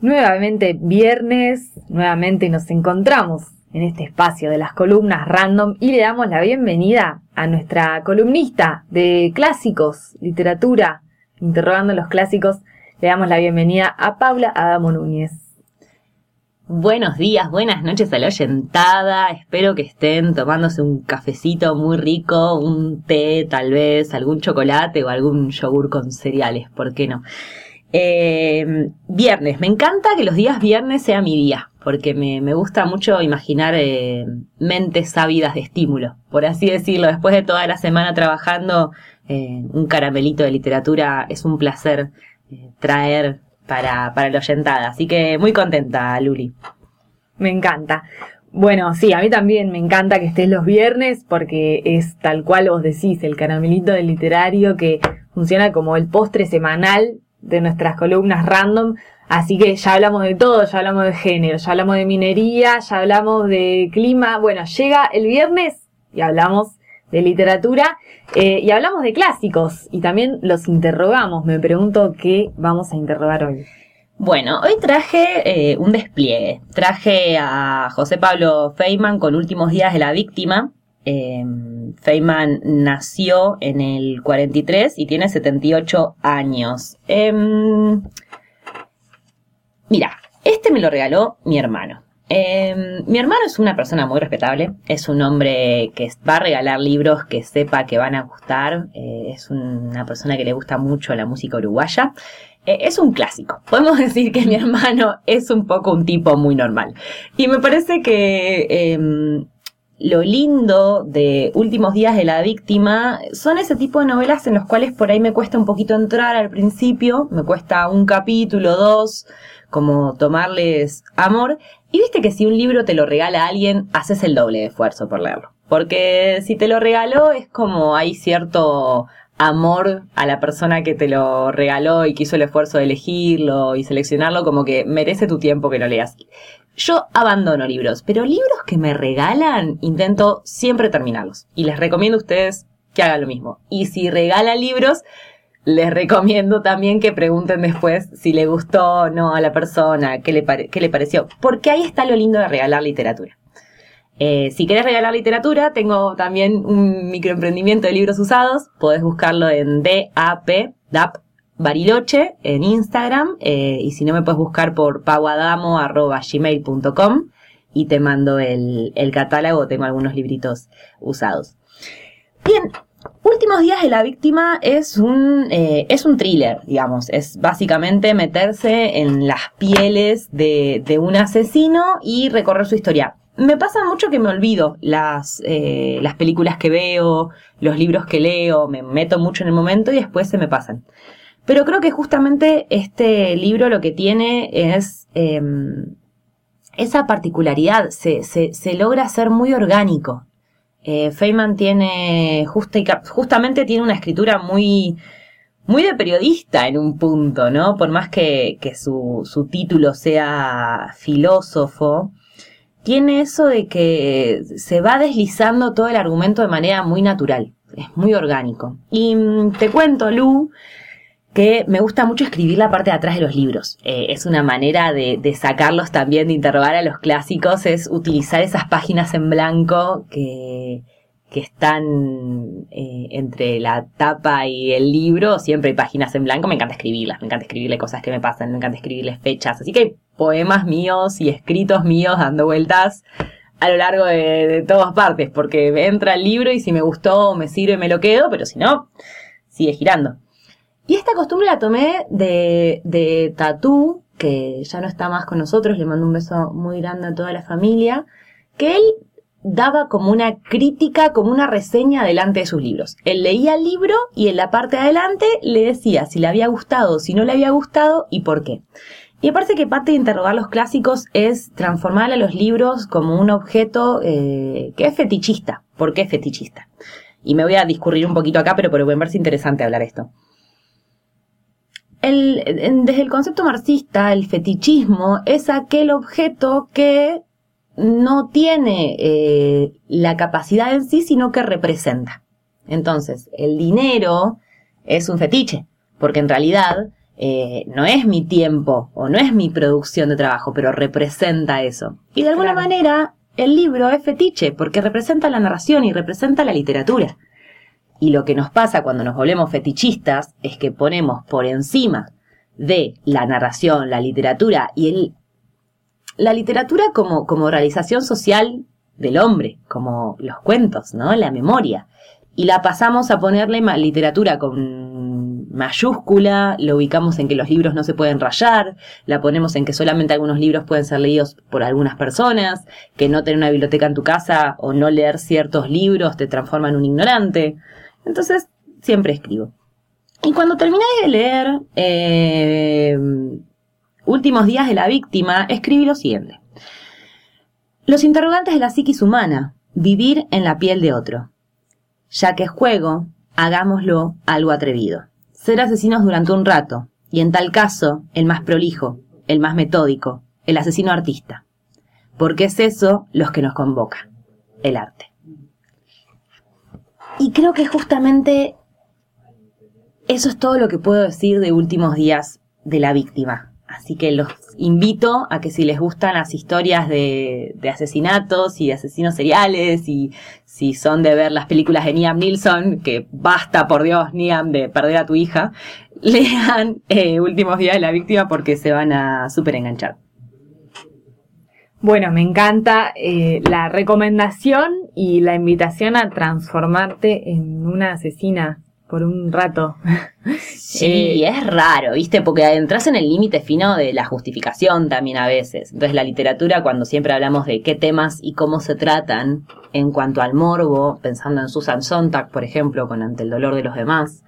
Nuevamente viernes, nuevamente nos encontramos en este espacio de las columnas random y le damos la bienvenida a nuestra columnista de clásicos, literatura, interrogando los clásicos. Le damos la bienvenida a Paula Adamo Núñez. Buenos días, buenas noches a la oyentada. Espero que estén tomándose un cafecito muy rico, un té tal vez, algún chocolate o algún yogur con cereales, ¿por qué no? Eh, viernes, me encanta que los días viernes sea mi día, porque me, gusta mucho imaginar eh, mentes ávidas de estímulo, por así decirlo. Después de toda la semana trabajando, eh, un caramelito de literatura es un placer eh, traer para, para la oyentada. Así que muy contenta, Luli. Me encanta. Bueno, sí, a mí también me encanta que estés los viernes porque es tal cual vos decís, el caramelito del literario que funciona como el postre semanal de nuestras columnas random. Así que ya hablamos de todo, ya hablamos de género, ya hablamos de minería, ya hablamos de clima. Bueno, llega el viernes y hablamos de literatura eh, y hablamos de clásicos y también los interrogamos. Me pregunto qué vamos a interrogar hoy. Bueno, hoy traje eh, un despliegue. Traje a José Pablo Feynman con Últimos Días de la Víctima. Eh, Feynman nació en el 43 y tiene 78 años. Em, mira, este me lo regaló mi hermano. Em, mi hermano es una persona muy respetable, es un hombre que va a regalar libros que sepa que van a gustar, eh, es una persona que le gusta mucho la música uruguaya, eh, es un clásico. Podemos decir que mi hermano es un poco un tipo muy normal. Y me parece que lo lindo de Últimos días de la víctima son ese tipo de novelas en los cuales por ahí me cuesta un poquito entrar al principio, me cuesta un capítulo, dos, como tomarles amor. Y viste que si un libro te lo regala alguien, haces el doble de esfuerzo por leerlo. Porque si te lo regaló es como hay cierto amor a la persona que te lo regaló y que hizo el esfuerzo de elegirlo y seleccionarlo, como que merece tu tiempo que lo leas. Yo abandono libros, pero libros que me regalan, intento siempre terminarlos. Y les recomiendo a ustedes que hagan lo mismo. Y si regalan libros, les recomiendo también que pregunten después si le gustó o no a la persona, qué le, qué le pareció. Porque ahí está lo lindo de regalar literatura. Eh, si querés regalar literatura, tengo también un microemprendimiento de libros usados. Podés buscarlo en DAP, DAP Bariloche en Instagram. Eh, y si no, me puedes buscar por paguadamo.gmail.com y te mando el, catálogo. Tengo algunos libritos usados. Bien, Últimos días de la víctima es un, eh, es un thriller, digamos. Es básicamente meterse en las pieles de, de un asesino y recorrer su historia. Me pasa mucho que me olvido las, eh, las películas que veo, los libros que leo, me meto mucho en el momento y después se me pasan. Pero creo que justamente este libro lo que tiene es em, esa particularidad, se, se, logra ser muy orgánico eh, Feynman tiene justamente tiene una escritura muy, muy de periodista en un punto, ¿no? Por más que, que su, su, título sea filósofo, tiene eso de que se va deslizando todo el argumento de manera muy natural, es muy orgánico. Y mm, te cuento, Lu, que me gusta mucho escribir la parte de atrás de los libros. Eh, es una manera de, sacarlos también, de interrogar a los clásicos, es utilizar esas páginas en blanco que, que están eh, entre la tapa y el libro. Siempre hay páginas en blanco, me encanta escribirlas, me encanta escribirle cosas que me pasan, me encanta escribirles fechas. Así que hay poemas míos y escritos míos dando vueltas a lo largo de, de todas partes, porque entra el libro y si me gustó, me sirve, me lo quedo, pero si no, sigue girando. Y esta costumbre la tomé de, de Tatú, que ya no está más con nosotros, le mando un beso muy grande a toda la familia, que él daba como una crítica, como una reseña delante de sus libros. Él leía el libro y en la parte de adelante le decía si le había gustado, si no le había gustado y por qué. Y me parece que parte de interrogar los clásicos es transformar a los libros como un objeto eh, que es fetichista. ¿Por qué es fetichista? Y me voy a discurrir un poquito acá, pero, pero me parece interesante hablar esto desde el concepto marxista, el fetichismo es aquel objeto que no tiene eh, la capacidad en sí, sino que representa. Entonces, el dinero es un fetiche, porque en realidad eh, no es mi tiempo o no es mi producción de trabajo, pero representa eso. Y de alguna manera el libro es fetiche porque representa la narración y representa la literatura. Y lo que nos pasa cuando nos volvemos fetichistas es que ponemos por encima de la narración, la literatura y el, la literatura como, como realización social del hombre, como los cuentos, ¿no? La memoria. Y la pasamos a ponerle literatura con mayúscula, lo ubicamos en que los libros no se pueden rayar, la ponemos en que solamente algunos libros pueden ser leídos por algunas personas, que no tener una biblioteca en tu casa o no leer ciertos libros te transforma en un ignorante. Entonces, siempre escribo. Y cuando terminé de leer eh, Últimos días de la víctima, escribí lo siguiente. Los interrogantes de la psiquis humana, vivir en la piel de otro. Ya que es juego, hagámoslo algo atrevido. Ser asesinos durante un rato, y en tal caso, el más prolijo, el más metódico, el asesino artista. Porque es eso los que nos convoca, el arte. Y creo que justamente eso es todo lo que puedo decir de últimos días de la víctima. Así que los invito a que si les gustan las historias de, asesinatos y de asesinos seriales y si son de ver las películas de Niam Nilsson, que basta por Dios Niam de perder a tu hija, lean eh, Últimos días de la víctima porque se van a súper enganchar. Bueno, me encanta eh, la recomendación y la invitación a transformarte en una asesina por un rato. Sí, eh, es raro, ¿viste? Porque entras en el límite fino de la justificación también a veces. Entonces la literatura, cuando siempre hablamos de qué temas y cómo se tratan en cuanto al morbo, pensando en Susan Sontag, por ejemplo, con Ante el dolor de los demás,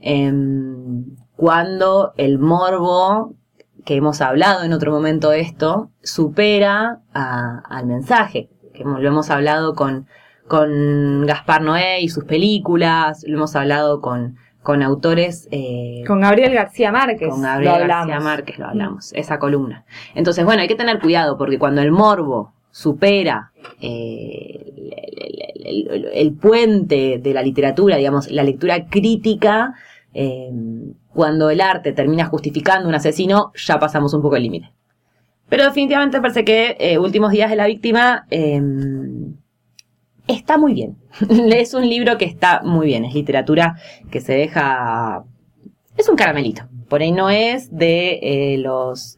em, cuando el morbo que hemos hablado en otro momento esto, supera al mensaje, que lo hemos hablado con, con Gaspar Noé y sus películas, lo hemos hablado con, con autores... Eh, con Gabriel García Márquez. Con Gabriel García Márquez lo hablamos, esa columna. Entonces, bueno, hay que tener cuidado porque cuando el morbo supera eh, el, puente de la literatura, digamos, la lectura crítica, eh, cuando el arte termina justificando un asesino, ya pasamos un poco el límite. Pero definitivamente parece que eh, Últimos días de la víctima em, está muy bien. es un libro que está muy bien, es literatura que se deja... Es un caramelito. Por ahí no es de eh, los,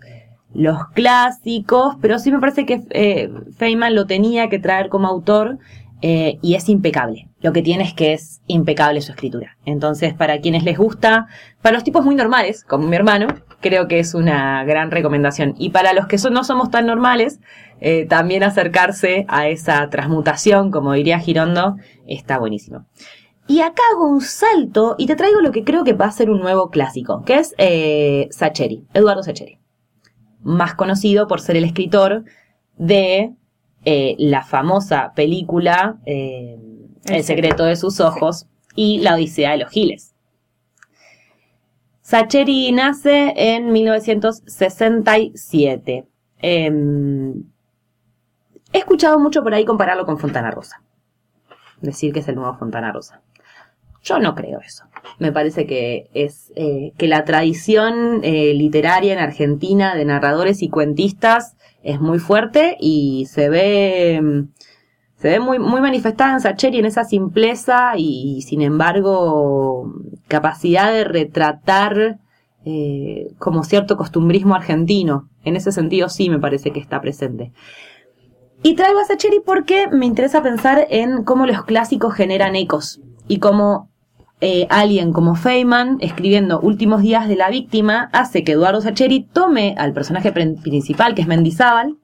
los clásicos, pero sí me parece que eh, Feynman lo tenía que traer como autor eh, y es impecable. Lo que tiene es que es impecable su escritura. Entonces, para quienes les gusta, para los tipos muy normales, como mi hermano, creo que es una gran recomendación. Y para los que no somos tan normales, eh, también acercarse a esa transmutación, como diría Girondo, está buenísimo. Y acá hago un salto y te traigo lo que creo que va a ser un nuevo clásico, que es eh, Sacheri, Eduardo Sacheri. Más conocido por ser el escritor de eh, la famosa película eh, El secreto de sus ojos y La Odisea de los Giles. Sacheri nace en 1967. Em, he escuchado mucho por ahí compararlo con Fontana Rosa. Decir que es el nuevo Fontana Rosa. Yo no creo eso. Me parece que es eh, que la tradición literaria en Argentina de narradores y cuentistas es muy fuerte y se ve, se ve muy, muy manifestada en Sacheri en esa simpleza y, sin embargo capacidad de retratar eh, como cierto costumbrismo argentino. En ese sentido sí me parece que está presente. Y traigo a Sacheri porque me interesa pensar en cómo los clásicos generan ecos y cómo eh, alguien como Feynman, escribiendo Últimos días de la víctima, hace que Eduardo Sacheri tome al personaje principal, que es Mendizábal,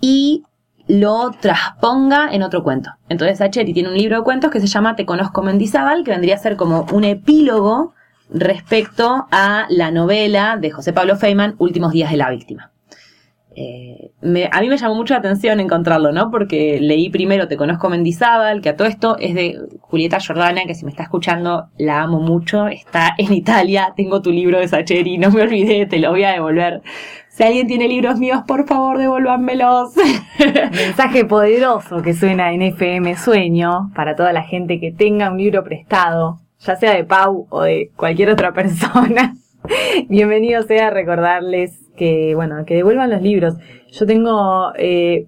y lo trasponga en otro cuento. Entonces Sacheri tiene un libro de cuentos que se llama Te conozco Mendizábal, que vendría a ser como un epílogo respecto a la novela de José Pablo Feynman, Últimos días de la víctima. Eh, a mí me llamó mucho la atención encontrarlo, ¿no? Porque leí primero Te conozco Mendizábal, que a todo esto es de Julieta Jordana, que si me está escuchando la amo mucho, está en Italia, tengo tu libro de Sacheri, no me olvidé, te lo voy a devolver. Si alguien tiene libros míos, por favor, devuélvanmelos. Mensaje poderoso que suena en FM Sueño para toda la gente que tenga un libro prestado ya sea de Pau o de cualquier otra persona, bienvenido sea a recordarles que, bueno, que devuelvan los libros. Yo tengo eh,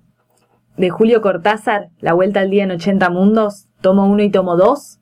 de Julio Cortázar, La Vuelta al Día en 80 Mundos, tomo 1 y tomo 2.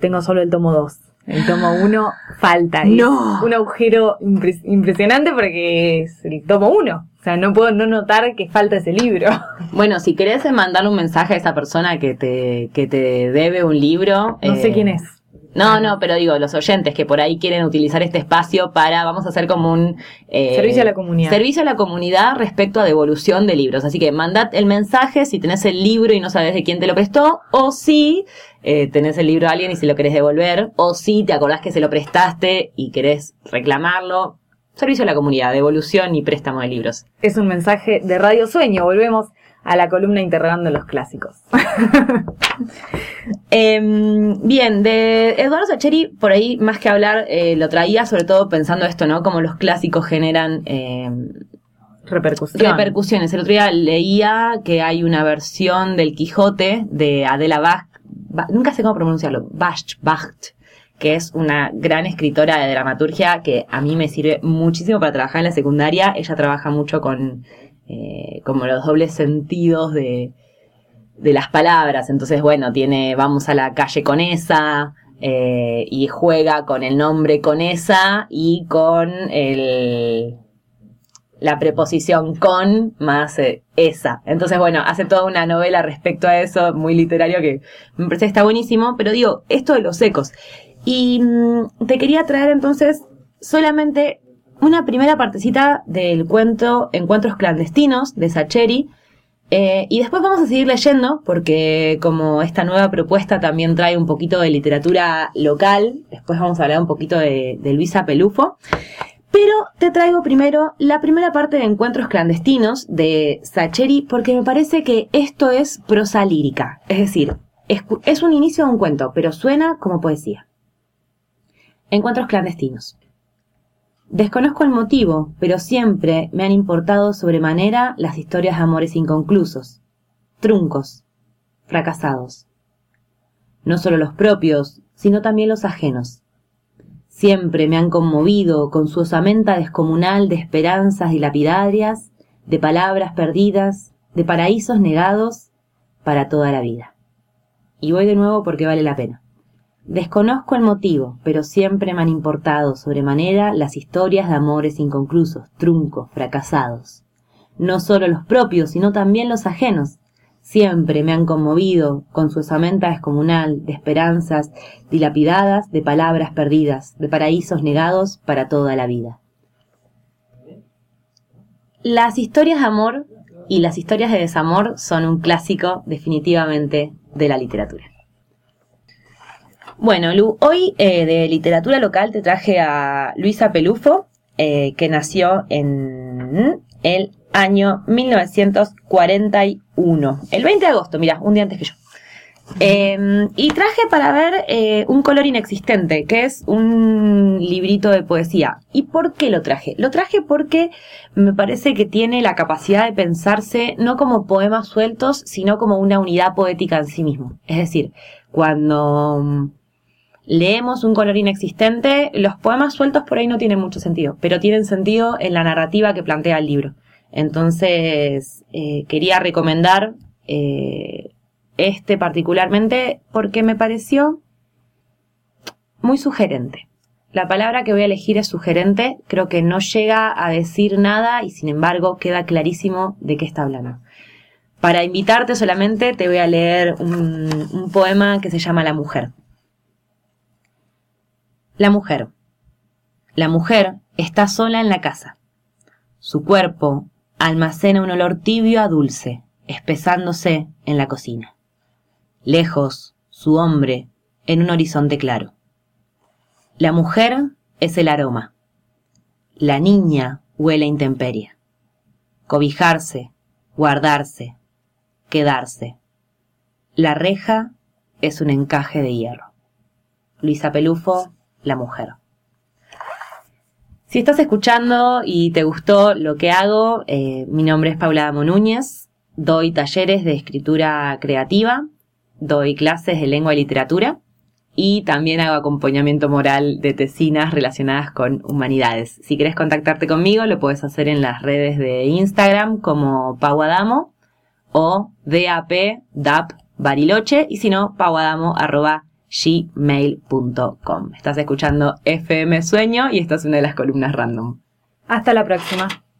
Tengo solo el tomo 2. El tomo 1 falta. No. un agujero impresionante porque es el tomo 1. O sea, no puedo no notar que falta ese libro. Bueno, si querés mandar un mensaje a esa persona que te, que te debe un libro. No sé eh, quién es. No, no, pero digo, los oyentes que por ahí quieren utilizar este espacio para, vamos a hacer como un... eh, servicio a la comunidad. Servicio a la comunidad respecto a devolución de libros. Así que mandad el mensaje si tenés el libro y no sabes de quién te lo prestó, o si eh, tenés el libro a alguien y si lo querés devolver, o si te acordás que se lo prestaste y querés reclamarlo. Servicio a la comunidad, devolución y préstamo de libros. Es un mensaje de Radio Sueño. Volvemos a la columna interrogando los clásicos. Eh, bien, de Eduardo Sacheri, por ahí más que hablar, eh, lo traía sobre todo pensando esto, ¿no? Como los clásicos generan eh, Repercusión. repercusiones. El otro día leía que hay una versión del Quijote de Adela Bach, Ba- nunca sé cómo pronunciarlo, Bach, Bach, que es una gran escritora de dramaturgia que a mí me sirve muchísimo para trabajar en la secundaria. Ella trabaja mucho con eh, como los dobles sentidos de, las palabras. Entonces, bueno, tiene vamos a la calle con esa, eh, y juega con el nombre con esa y con el la preposición con más eh, esa. Entonces, bueno, hace toda una novela respecto a eso, muy literario, que me parece que está buenísimo. Pero digo, esto de los ecos. Y mm, te quería traer entonces solamente una primera partecita del cuento Encuentros clandestinos de Sacheri. Eh, y después vamos a seguir leyendo, porque como esta nueva propuesta también trae un poquito de literatura local, después vamos a hablar un poquito de, Luisa Pelufo. Pero te traigo primero la primera parte de Encuentros clandestinos de Sacheri, porque me parece que esto es prosa lírica. Es decir, es un inicio de un cuento, pero suena como poesía. Encuentros clandestinos. Desconozco el motivo, pero siempre me han importado sobremanera las historias de amores inconclusos, truncos, fracasados. No solo los propios, sino también los ajenos. Siempre me han conmovido con su osamenta descomunal de esperanzas dilapidarias, de palabras perdidas, de paraísos negados para toda la vida. Y voy de nuevo porque vale la pena. Desconozco el motivo, pero siempre me han importado sobremanera las historias de amores inconclusos, truncos, fracasados. No solo los propios, sino también los ajenos. Siempre me han conmovido con su osamenta descomunal de esperanzas dilapidadas, de palabras perdidas, de paraísos negados para toda la vida. Las historias de amor y las historias de desamor son un clásico definitivamente de la literatura. Bueno, Lu, hoy eh, de literatura local te traje a Luisa Pelufo, eh, que nació en el año 1941, el 20 de agosto, mira, un día antes que yo. Eh, y traje para ver eh, Un color inexistente, que es un librito de poesía. ¿Y por qué lo traje? Lo traje porque me parece que tiene la capacidad de pensarse no como poemas sueltos, sino como una unidad poética en sí mismo. Es decir, cuando leemos un color inexistente, los poemas sueltos por ahí no tienen mucho sentido, pero tienen sentido en la narrativa que plantea el libro. Entonces, eh, quería recomendar eh, este particularmente porque me pareció muy sugerente. La palabra que voy a elegir es sugerente, creo que no llega a decir nada y sin embargo queda clarísimo de qué está hablando. Para invitarte solamente te voy a leer un, un poema que se llama La mujer. La mujer. La mujer está sola en la casa. Su cuerpo almacena un olor tibio a dulce, espesándose en la cocina. Lejos, su hombre, en un horizonte claro. La mujer es el aroma. La niña huele a intemperie. Cobijarse, guardarse, quedarse. La reja es un encaje de hierro. Luisa Pelufo, La mujer. Si estás escuchando y te gustó lo que hago, eh, mi nombre es Paula Damo Núñez, doy talleres de escritura creativa, doy clases de lengua y literatura y también hago acompañamiento moral de tesinas relacionadas con humanidades. Si quieres contactarte conmigo, lo puedes hacer en las redes de Instagram como Pauadamo o DAP DAP Bariloche y si no, pauadamo arroba gmail.com. Estás escuchando FM Sueño y esta es una de las columnas random. Hasta la próxima.